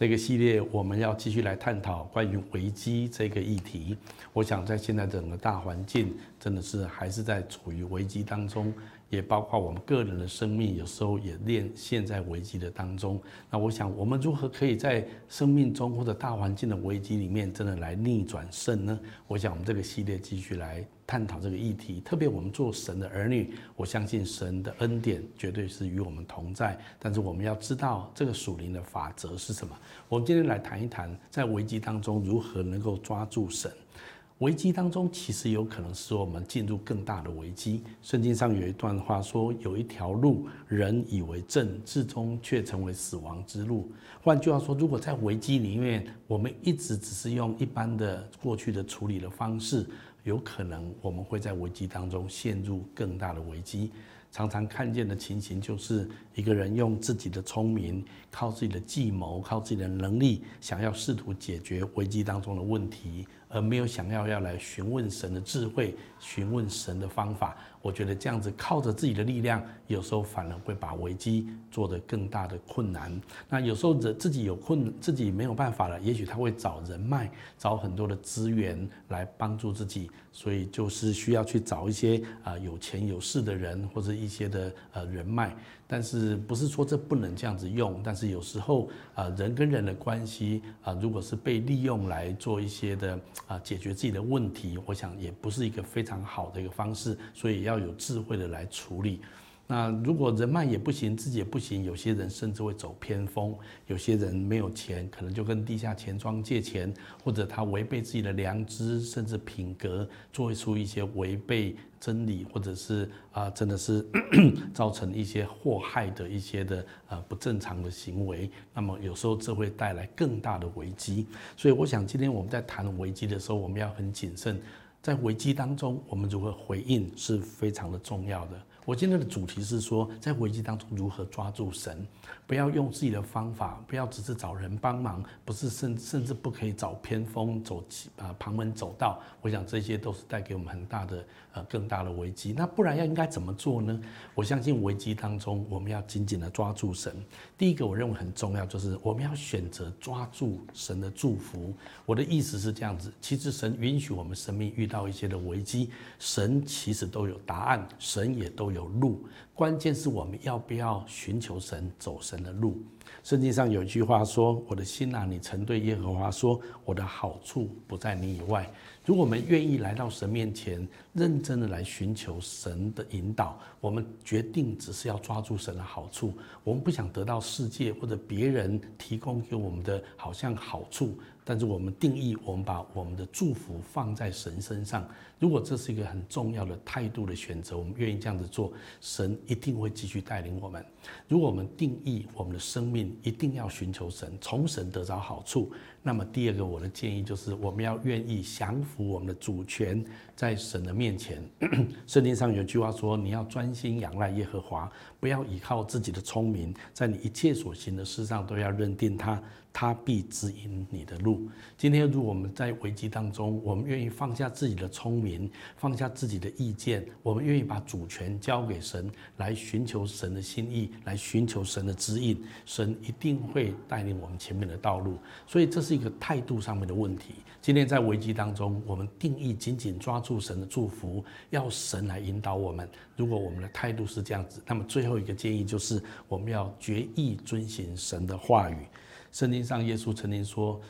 这个系列我们要继续来探讨关于危机这个议题。我想在现在整个大环境，真的是还是在处于危机当中。也包括我们个人的生命，有时候也陷陷在危机的当中。那我想，我们如何可以在生命中或者大环境的危机里面，真的来逆转胜呢？我想，我们这个系列继续来探讨这个议题。特别我们做神的儿女，我相信神的恩典绝对是与我们同在。但是我们要知道这个属灵的法则是什么。我们今天来谈一谈，在危机当中如何能够抓住神。危机当中，其实有可能使我们进入更大的危机。圣经上有一段话说：“有一条路，人以为正，至终却成为死亡之路。”换句话说，如果在危机里面，我们一直只是用一般的过去的处理的方式，有可能我们会在危机当中陷入更大的危机。常常看见的情形，就是一个人用自己的聪明，靠自己的计谋，靠自己的能力，想要试图解决危机当中的问题。而没有想要要来询问神的智慧，询问神的方法。我觉得这样子靠着自己的力量，有时候反而会把危机做得更大的困难。那有时候人自己有困，自己没有办法了，也许他会找人脉，找很多的资源来帮助自己。所以就是需要去找一些啊有钱有势的人，或者一些的呃人脉。但是不是说这不能这样子用？但是有时候啊人跟人的关系啊，如果是被利用来做一些的啊解决自己的问题，我想也不是一个非常好的一个方式。所以要。有智慧的来处理。那如果人脉也不行，自己也不行，有些人甚至会走偏锋。有些人没有钱，可能就跟地下钱庄借钱，或者他违背自己的良知，甚至品格，做出一些违背真理，或者是啊，真的是 造成一些祸害的一些的呃不正常的行为。那么有时候这会带来更大的危机。所以我想今天我们在谈危机的时候，我们要很谨慎。在危机当中，我们如何回应是非常的重要的。我今天的主题是说，在危机当中如何抓住神，不要用自己的方法，不要只是找人帮忙，不是甚甚至不可以找偏锋走啊旁门走道。我想这些都是带给我们很大的呃更大的危机。那不然要应该怎么做呢？我相信危机当中我们要紧紧的抓住神。第一个我认为很重要就是我们要选择抓住神的祝福。我的意思是这样子，其实神允许我们生命遇到一些的危机，神其实都有答案，神也都有。路，关键是我们要不要寻求神，走神的路。圣经上有一句话说：“我的心啊，你曾对耶和华说，我的好处不在你以外。”如果我们愿意来到神面前，认真的来寻求神的引导，我们决定只是要抓住神的好处，我们不想得到世界或者别人提供给我们的好像好处。但是我们定义，我们把我们的祝福放在神身上。如果这是一个很重要的态度的选择，我们愿意这样子做，神一定会继续带领我们。如果我们定义我们的生命一定要寻求神，从神得着好处，那么第二个我的建议就是，我们要愿意降服我们的主权，在神的面前。圣经上有句话说：“你要专心仰赖耶和华，不要依靠自己的聪明，在你一切所行的事上都要认定他。”他必指引你的路。今天，如果我们在危机当中，我们愿意放下自己的聪明，放下自己的意见，我们愿意把主权交给神，来寻求神的心意，来寻求神的指引，神一定会带领我们前面的道路。所以，这是一个态度上面的问题。今天在危机当中，我们定义紧紧抓住神的祝福，要神来引导我们。如果我们的态度是这样子，那么最后一个建议就是，我们要决意遵行神的话语。圣经上，耶稣曾经说：“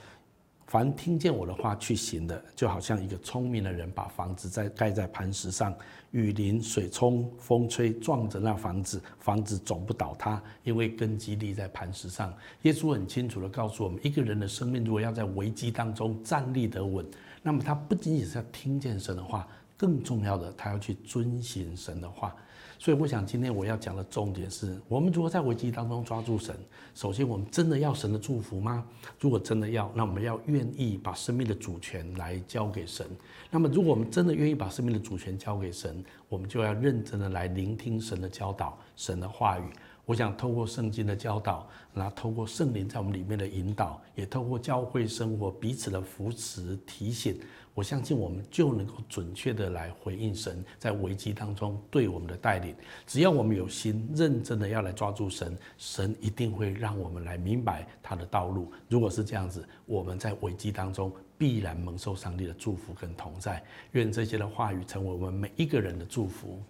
凡听见我的话去行的，就好像一个聪明的人把房子在盖在磐石上，雨淋、水冲、风吹，撞着那房子，房子总不倒塌，因为根基立在磐石上。”耶稣很清楚的告诉我们，一个人的生命如果要在危机当中站立得稳，那么他不仅仅是要听见神的话，更重要的，他要去遵行神的话。所以我想，今天我要讲的重点是我们如何在危机当中抓住神。首先，我们真的要神的祝福吗？如果真的要，那我们要愿意把生命的主权来交给神。那么，如果我们真的愿意把生命的主权交给神，我们就要认真的来聆听神的教导、神的话语。我想透过圣经的教导，然后透过圣灵在我们里面的引导，也透过教会生活彼此的扶持提醒，我相信我们就能够准确的来回应神在危机当中对我们的带领。只要我们有心，认真的要来抓住神，神一定会让我们来明白他的道路。如果是这样子，我们在危机当中必然蒙受上帝的祝福跟同在。愿这些的话语成为我们每一个人的祝福。